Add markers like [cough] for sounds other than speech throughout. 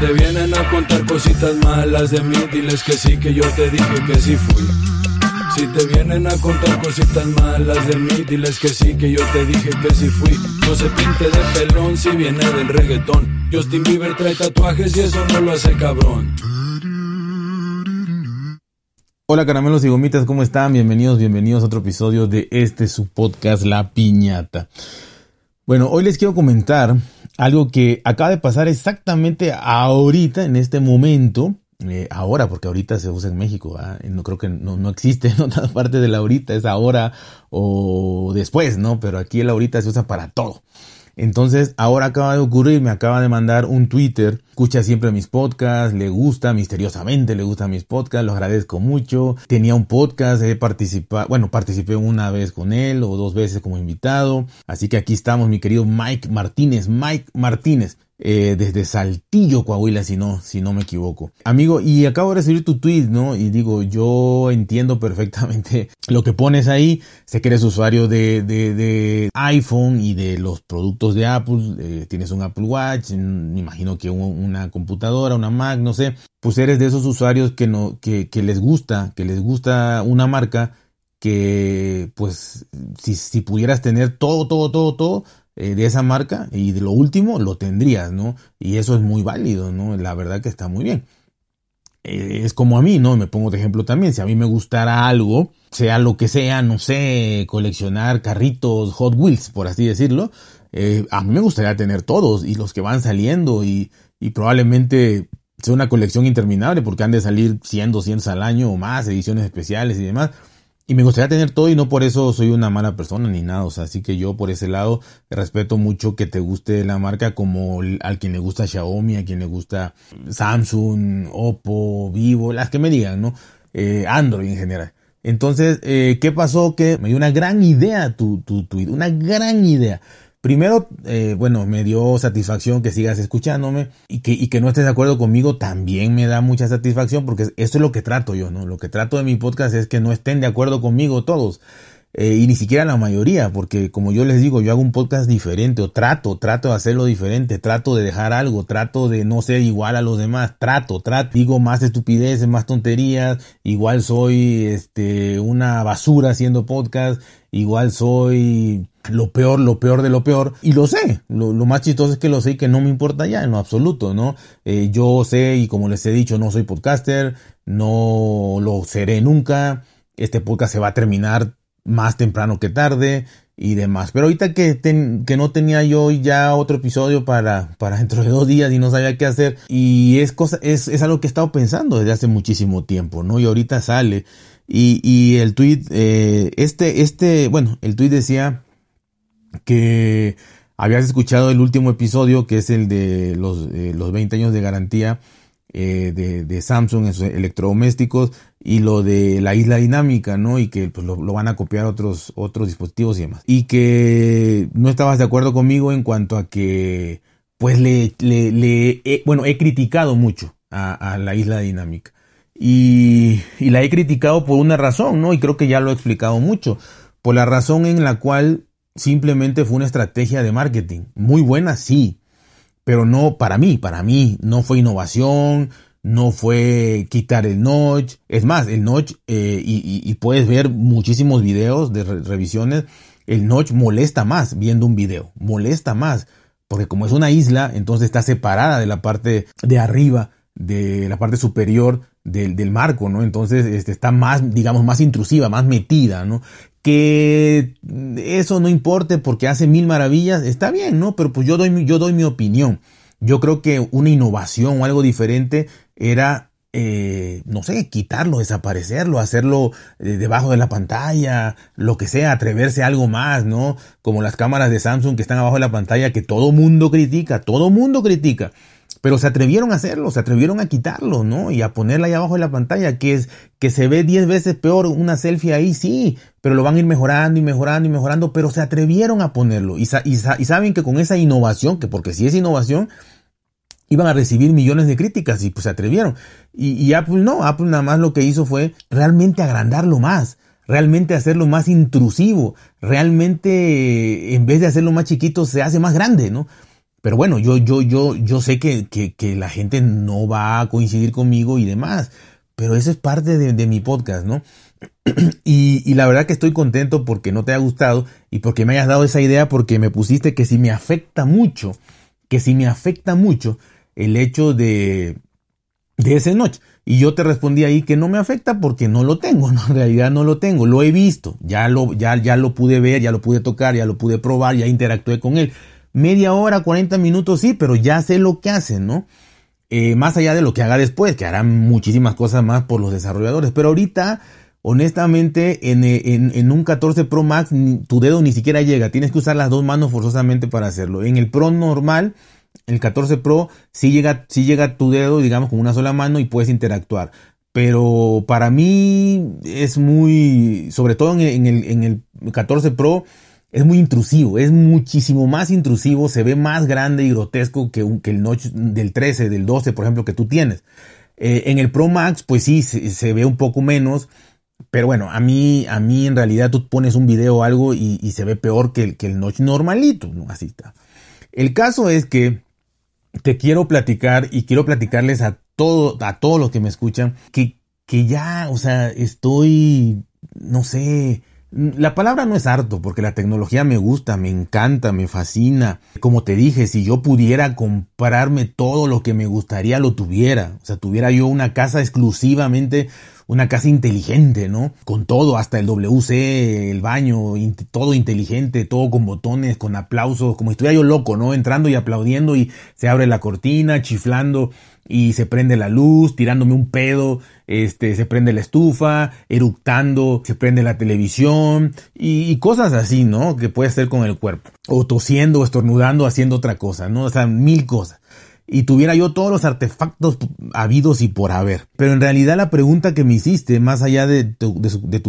te vienen a contar cositas malas de mí, diles que sí, que yo te dije que sí fui. Si te vienen a contar cositas malas de mí, diles que sí, que yo te dije que sí fui. No se pinte de pelón si viene del reggaetón. Justin Bieber trae tatuajes y eso no lo hace cabrón. Hola caramelos y gomitas, ¿cómo están? Bienvenidos, bienvenidos a otro episodio de este su podcast La Piñata. Bueno, hoy les quiero comentar algo que acaba de pasar exactamente ahorita, en este momento. Eh, ahora, porque ahorita se usa en México, no creo que no, existe [laughs] en otra parte de la ahorita, es ahora o después, ¿no? Pero aquí el ahorita se usa para todo. Entonces, ahora acaba de ocurrir, me acaba de mandar un Twitter, escucha siempre mis podcasts, le gusta, misteriosamente le gustan mis podcasts, lo agradezco mucho. Tenía un podcast, he participado, bueno, participé una vez con él o dos veces como invitado. Así que aquí estamos, mi querido Mike Martínez, Mike Martínez. Eh, desde Saltillo, Coahuila, si no, si no me equivoco. Amigo, y acabo de recibir tu tweet, ¿no? Y digo, yo entiendo perfectamente [laughs] lo que pones ahí. Sé que eres usuario de, iPhone y de los productos de Apple. Eh, tienes un Apple Watch, me imagino que una computadora, una Mac, no sé. Pues eres de esos usuarios que, no, que, les gusta, que les gusta una marca que pues si pudieras tener todo, todo, todo, todo, eh, de esa marca y de lo último lo tendrías, ¿no? Y eso es muy válido, ¿no? La verdad que está muy bien. Eh, es como a mí, ¿no? Me pongo de ejemplo también, si a mí me gustara algo, sea lo que sea, no sé, coleccionar carritos, Hot Wheels, por así decirlo, eh, a mí me gustaría tener todos y los que van saliendo y, y probablemente sea una colección interminable porque han de salir 100, 200 al año o más, ediciones especiales y demás. Y me gustaría tener todo y no por eso soy una mala persona ni nada. O sea, así que yo por ese lado respeto mucho que te guste la marca como al quien le gusta Xiaomi, a quien le gusta Samsung, Oppo, Vivo, las que me digan, ¿no? Eh, Android en general. Entonces, eh, ¿qué pasó? Que me dio una gran idea tu, tu tweet, una gran idea. Primero, eh, bueno, me dio satisfacción que sigas escuchándome y que, y que no estés de acuerdo conmigo también me da mucha satisfacción porque esto es lo que trato yo, ¿no? Lo que trato de mi podcast es que no estén de acuerdo conmigo todos. Eh, y ni siquiera la mayoría, porque como yo les digo, yo hago un podcast diferente, o trato, trato de hacerlo diferente, trato de dejar algo, trato de no ser igual a los demás, trato, trato, digo más estupideces, más tonterías, igual soy este una basura haciendo podcast, igual soy lo peor, lo peor de lo peor, y lo sé, lo, más chistoso es que lo sé y que no me importa ya en lo absoluto, ¿no? Eh, yo sé y como les he dicho, no soy podcaster, no lo seré nunca, este podcast se va a terminar más temprano que tarde y demás. Pero ahorita que, que no tenía yo ya otro episodio para, para dentro de dos días y no sabía qué hacer. Y es cosa, es, es algo que he estado pensando desde hace muchísimo tiempo, ¿no? Y ahorita sale. Y, y el tweet, eh, este, este, bueno, el tweet decía que habías escuchado el último episodio, que es el de los, eh, los 20 años de garantía eh, de, de, Samsung en sus electrodomésticos y lo de la isla dinámica, ¿no? Y que pues, lo, van a copiar otros, otros dispositivos y demás. Y que no estabas de acuerdo conmigo en cuanto a que, pues le, le, bueno, he criticado mucho a, la isla dinámica. Y, y la he criticado por una razón, ¿no? Y creo que ya lo he explicado mucho. Por la razón en la cual simplemente fue una estrategia de marketing. Muy buena, sí, pero no para mí, para mí no fue innovación, no fue quitar el notch. Es más, el notch, eh, y, puedes ver muchísimos videos de revisiones, el notch molesta más viendo un video, molesta más, porque como es una isla, entonces está separada de la parte de arriba, de la parte superior del, del marco, ¿no? Entonces este, está más, digamos, más intrusiva, más metida, ¿no? Que eso no importe porque hace mil maravillas, está bien, ¿no? Pero pues yo doy, yo doy mi opinión. Yo creo que una innovación o algo diferente era, eh, no sé, quitarlo, desaparecerlo, hacerlo eh, debajo de la pantalla, lo que sea, atreverse a algo más, ¿no? Como las cámaras de Samsung que están abajo de la pantalla que todo mundo critica, todo mundo critica. Pero se atrevieron a hacerlo, se atrevieron a quitarlo, ¿no? Y a ponerla ahí abajo de la pantalla, que es que se ve 10 veces peor una selfie ahí, sí, pero lo van a ir mejorando y mejorando y mejorando, pero se atrevieron a ponerlo. Y, y, saben que con esa innovación, que porque si es innovación, iban a recibir millones de críticas y pues se atrevieron. Y, y Apple no, Apple nada más lo que hizo fue realmente agrandarlo más realmente hacerlo más intrusivo, realmente en vez de hacerlo más chiquito se hace más grande, ¿no? Pero bueno, yo, yo, yo, yo sé que, que, la gente no va a coincidir conmigo y demás. Pero eso es parte de, mi podcast, ¿no? [clears throat] y, la verdad que estoy contento porque no te ha gustado y porque me hayas dado esa idea porque me pusiste que si me afecta mucho, que si me afecta mucho el hecho de, de ese noche. Y yo te respondí ahí que no me afecta porque no lo tengo, [laughs] ¿no? en realidad no lo tengo, lo he visto, ya lo, ya, ya lo pude ver, ya lo pude tocar, ya lo pude probar, ya interactué con él. Media hora, 40 minutos, sí, pero ya sé lo que hacen, ¿no? Eh, más allá de lo que haga después, que harán muchísimas cosas más por los desarrolladores, pero ahorita, honestamente, en, un 14 Pro Max, tu dedo ni siquiera llega, tienes que usar las dos manos forzosamente para hacerlo. En el Pro normal, el 14 Pro sí llega, sí llega tu dedo, digamos, con una sola mano y puedes interactuar. Pero para mí es muy, sobre todo en el, en el 14 Pro, es muy intrusivo, es muchísimo más intrusivo, se ve más grande y grotesco que, que el notch del 13, del 12, por ejemplo, que tú tienes. Eh, en el Pro Max, pues sí, se, ve un poco menos, pero bueno, a mí, a mí en realidad tú pones un video o algo y, se ve peor que el, que el notch normalito, ¿no? Así está. El caso es que te quiero platicar y quiero platicarles a, todo, a todos los que me escuchan que, que ya, o sea, estoy, no sé, la palabra no es harto, porque la tecnología me gusta, me encanta, me fascina. Como te dije, si yo pudiera comprarme todo lo que me gustaría, lo tuviera. O sea, tuviera yo una casa exclusivamente una casa inteligente, ¿no? Con todo, hasta el WC, el baño, todo inteligente, todo con botones, con aplausos, como si estuviera yo loco, ¿no? Entrando y aplaudiendo y se abre la cortina, chiflando y se prende la luz, tirándome un pedo, este, se prende la estufa, eructando, se prende la televisión y, y cosas así, ¿no? Que puede hacer con el cuerpo. O tosiendo, estornudando, haciendo otra cosa, ¿no? O sea, mil cosas y tuviera yo todos los artefactos habidos y por haber. Pero en realidad la pregunta que me hiciste, más allá de tu,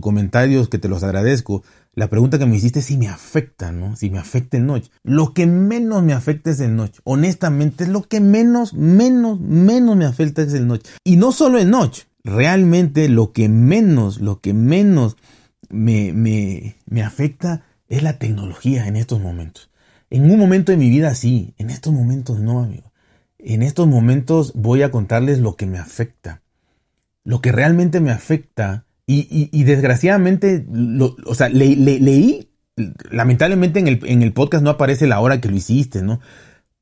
comentarios que te los agradezco, la pregunta que me hiciste es si me afecta, ¿no? Si me afecta el noche. Lo que menos me afecta es el noche. Honestamente, es lo que menos, menos, menos me afecta es el noche. Y no solo el noche. Realmente lo que menos, lo que menos me, me, me afecta es la tecnología en estos momentos. En un momento de mi vida sí, en estos momentos no, amigo. En estos momentos voy a contarles lo que me afecta. Lo que realmente me afecta. Y, desgraciadamente, o sea, leí, lamentablemente en el, en el, podcast no aparece la hora que lo hiciste, ¿no?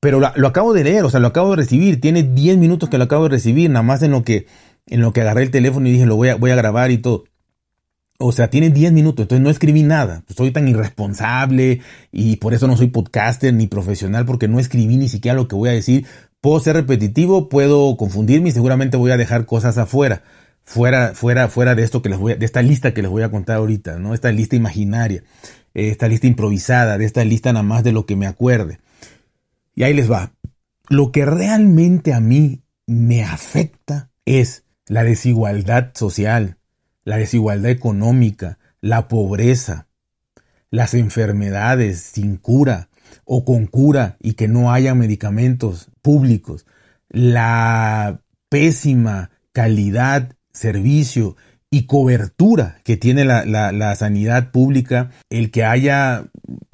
Pero lo acabo de leer, o sea, lo acabo de recibir. Tiene 10 minutos que lo acabo de recibir, nada más en lo que, en lo que agarré el teléfono y dije, lo voy a, voy a grabar y todo. O sea, tiene 10 minutos, entonces no escribí nada. Soy tan irresponsable y por eso no soy podcaster ni profesional porque no escribí ni siquiera lo que voy a decir Puedo ser repetitivo, puedo confundirme y seguramente voy a dejar cosas afuera. Fuera, fuera, fuera de esto que les voy a, de esta lista que les voy a contar ahorita, ¿no? Esta lista imaginaria, esta lista improvisada, de esta lista nada más de lo que me acuerde. Y ahí les va. Lo que realmente a mí me afecta es la desigualdad social, la desigualdad económica, la pobreza, las enfermedades sin cura, o con cura y que no haya medicamentos públicos, la pésima calidad, servicio y cobertura que tiene la, sanidad pública, el que haya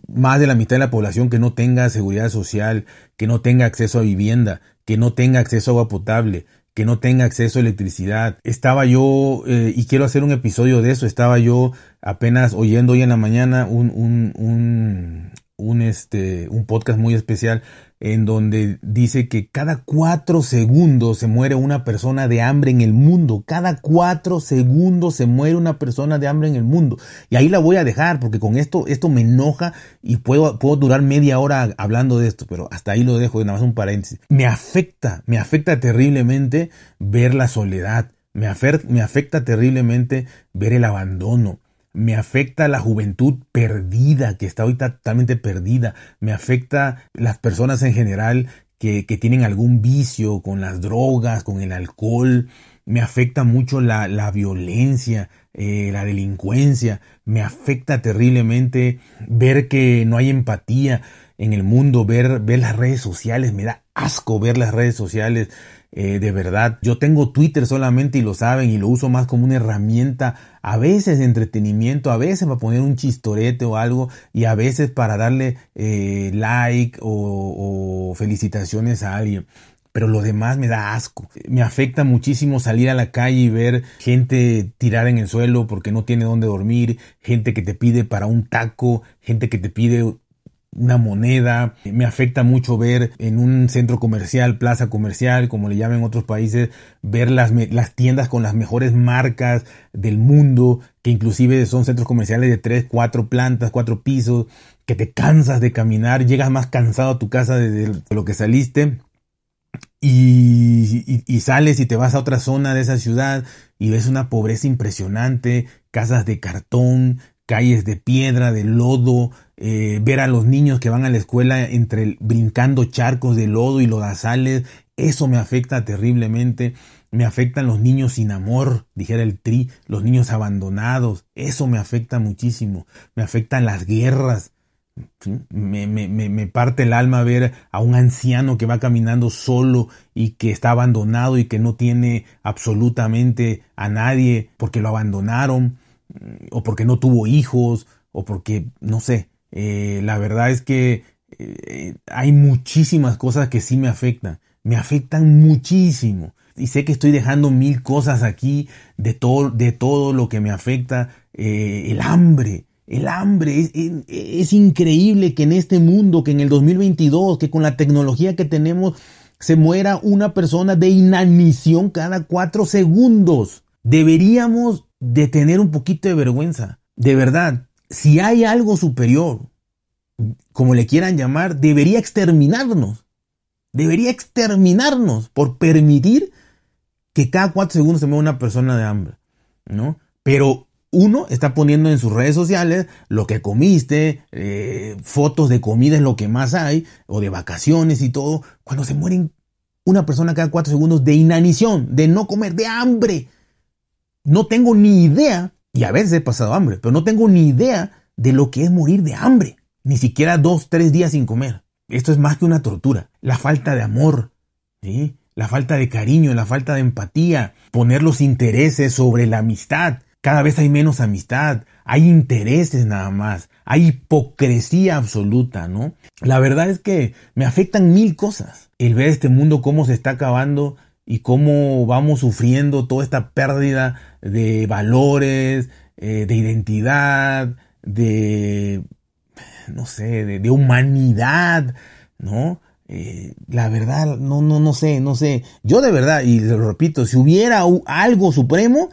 más de la mitad de la población que no tenga seguridad social, que no tenga acceso a vivienda, que no tenga acceso a agua potable, que no tenga acceso a electricidad. Estaba yo, eh, y quiero hacer un episodio de eso, estaba yo apenas oyendo hoy en la mañana un, un, un, este, un podcast muy especial en donde dice que cada cuatro segundos se muere una persona de hambre en el mundo. Cada cuatro segundos se muere una persona de hambre en el mundo. Y ahí la voy a dejar porque con esto, esto me enoja y puedo, puedo durar media hora hablando de esto, pero hasta ahí lo dejo, nada más un paréntesis. Me afecta, me afecta terriblemente ver la soledad. Me, me afecta terriblemente ver el abandono me afecta la juventud perdida, que está hoy totalmente perdida, me afecta las personas en general que, que tienen algún vicio con las drogas, con el alcohol, me afecta mucho la, la violencia, eh, la delincuencia, me afecta terriblemente ver que no hay empatía en el mundo, ver, ver las redes sociales, me da asco ver las redes sociales. Eh, de verdad, yo tengo Twitter solamente y lo saben y lo uso más como una herramienta, a veces de entretenimiento, a veces para poner un chistorete o algo y a veces para darle eh, like o, o felicitaciones a alguien pero lo demás me da asco. Me afecta muchísimo salir a la calle y ver gente tirada en el suelo porque no tiene dónde dormir, gente que te pide para un taco, gente que te pide una moneda. Me afecta mucho ver en un centro comercial, plaza comercial, como le llaman en otros países, ver las, las tiendas con las mejores marcas del mundo, que inclusive son centros comerciales de tres, cuatro plantas, cuatro pisos, que te cansas de caminar, llegas más cansado a tu casa de lo que saliste. Y, sales y te vas a otra zona de esa ciudad y ves una pobreza impresionante, casas de cartón, calles de piedra, de lodo, eh, ver a los niños que van a la escuela entre brincando charcos de lodo y lodazales, eso me afecta terriblemente. Me afectan los niños sin amor, dijera el tri, los niños abandonados, eso me afecta muchísimo. Me afectan las guerras, me, me, me, parte el alma ver a un anciano que va caminando solo y que está abandonado y que no tiene absolutamente a nadie porque lo abandonaron o porque no tuvo hijos o porque, no sé, eh, la verdad es que eh, hay muchísimas cosas que sí me afectan, me afectan muchísimo. Y sé que estoy dejando mil cosas aquí de todo, de todo lo que me afecta. Eh, el hambre, el hambre. Es, es, increíble que en este mundo, que en el 2022, que con la tecnología que tenemos, se muera una persona de inanición cada cuatro segundos. Deberíamos de tener un poquito de vergüenza. De verdad, si hay algo superior, como le quieran llamar, debería exterminarnos. Debería exterminarnos por permitir que cada cuatro segundos se mueva una persona de hambre, ¿no? Pero uno está poniendo en sus redes sociales lo que comiste, eh, fotos de comida es lo que más hay, o de vacaciones y todo, cuando se mueren una persona cada cuatro segundos de inanición, de no comer, de hambre. No tengo ni idea, y a veces he pasado hambre, pero no tengo ni idea de lo que es morir de hambre. Ni siquiera dos, tres días sin comer. Esto es más que una tortura. La falta de amor, ¿sí? la falta de cariño, la falta de empatía, poner los intereses sobre la amistad. Cada vez hay menos amistad, hay intereses nada más, hay hipocresía absoluta, ¿no? La verdad es que me afectan mil cosas. El ver este mundo cómo se está acabando y cómo vamos sufriendo toda esta pérdida de valores, eh, de identidad, de, no sé, de, humanidad, ¿no? Eh, la verdad, no, no, no sé, no sé. Yo de verdad, y lo repito, si hubiera algo supremo,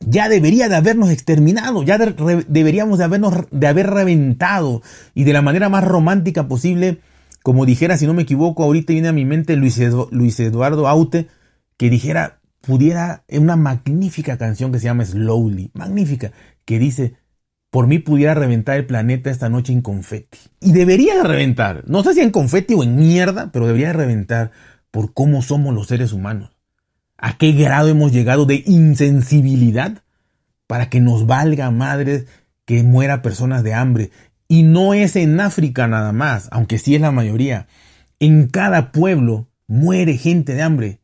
ya debería de habernos exterminado, ya deberíamos de habernos de haber reventado y de la manera más romántica posible, como dijera, si no me equivoco, ahorita viene a mi mente Luis, Luis Eduardo Aute, que dijera, pudiera, una magnífica canción que se llama Slowly, magnífica, que dice, por mí pudiera reventar el planeta esta noche en confeti. Y debería de reventar, no sé si en confeti o en mierda, pero debería de reventar por cómo somos los seres humanos. ¿A qué grado hemos llegado de insensibilidad para que nos valga madres que muera personas de hambre? Y no es en África nada más, aunque sí es la mayoría. En cada pueblo muere gente de hambre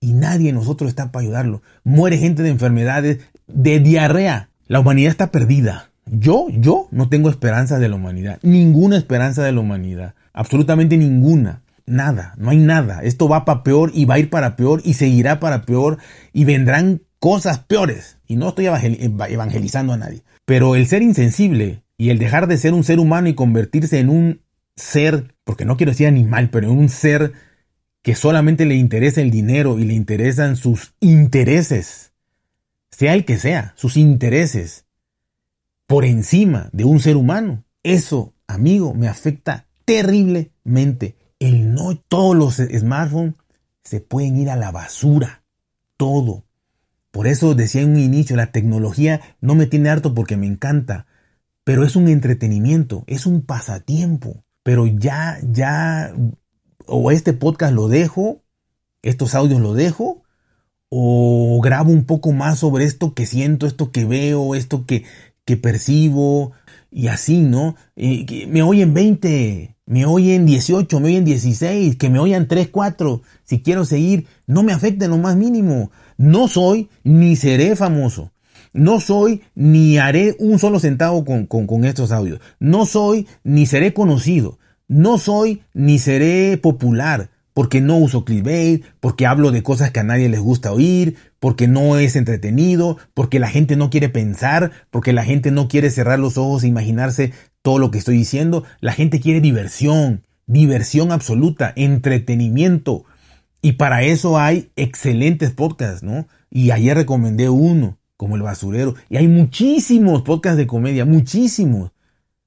y nadie de nosotros está para ayudarlo. Muere gente de enfermedades, de diarrea. La humanidad está perdida. Yo, yo no tengo esperanza de la humanidad. Ninguna esperanza de la humanidad. Absolutamente ninguna. Nada, no hay nada. Esto va para peor y va a ir para peor y seguirá para peor y vendrán cosas peores. Y no estoy evangelizando a nadie. Pero el ser insensible y el dejar de ser un ser humano y convertirse en un ser, porque no quiero decir animal, pero en un ser que solamente le interesa el dinero y le interesan sus intereses, sea el que sea, sus intereses, por encima de un ser humano. Eso, amigo, me afecta terriblemente. El no, todos los smartphones se pueden ir a la basura. Todo. Por eso decía en un inicio, la tecnología no me tiene harto porque me encanta, pero es un entretenimiento, es un pasatiempo. Pero ya, ya o este podcast lo dejo, estos audios lo dejo, o grabo un poco más sobre esto que siento, esto que veo, esto que, que percibo, y así, ¿no? me oyen 20, me oyen 18, me oyen 16, que me oyan 3, 4. Si quiero seguir, no me afecte lo más mínimo. No soy ni seré famoso. No soy ni haré un solo centavo con, con, estos audios. No soy ni seré conocido. No soy ni seré popular porque no uso clickbait, porque hablo de cosas que a nadie les gusta oír, porque no es entretenido, porque la gente no quiere pensar, porque la gente no quiere cerrar los ojos e imaginarse todo lo que estoy diciendo. La gente quiere diversión, diversión absoluta, entretenimiento. Y para eso hay excelentes podcasts, ¿no? Y ayer recomendé uno, como El Basurero. Y hay muchísimos podcasts de comedia, muchísimos.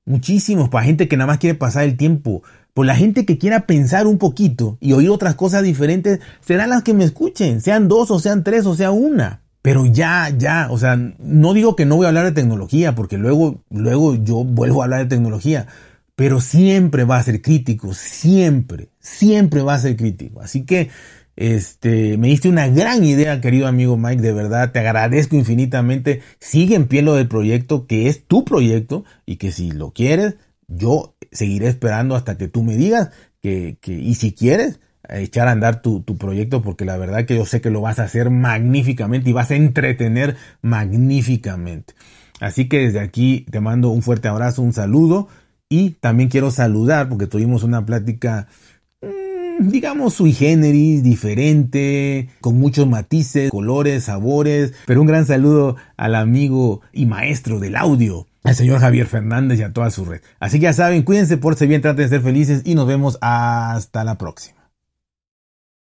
Muchísimos para gente que nada más quiere pasar el tiempo. Por la gente que quiera pensar un poquito y oír otras cosas diferentes, serán las que me escuchen, sean dos o sean tres o sea una. Pero ya, ya, o sea, no digo que no voy a hablar de tecnología, porque luego, luego yo vuelvo a hablar de tecnología, pero siempre va a ser crítico, siempre, siempre va a ser crítico. Así que, este, me diste una gran idea, querido amigo Mike, de verdad, te agradezco infinitamente. Sigue en pie lo del proyecto, que es tu proyecto, y que si lo quieres, yo seguiré esperando hasta que tú me digas que, que y si quieres, echar a andar tu, tu, proyecto porque la verdad que yo sé que lo vas a hacer magníficamente y vas a entretener magníficamente. Así que desde aquí te mando un fuerte abrazo, un saludo y también quiero saludar porque tuvimos una plática digamos sui generis, diferente, con muchos matices, colores, sabores, pero un gran saludo al amigo y maestro del audio, al señor Javier Fernández y a toda su red. Así que ya saben, cuídense, por si bien, traten de ser felices y nos vemos hasta la próxima.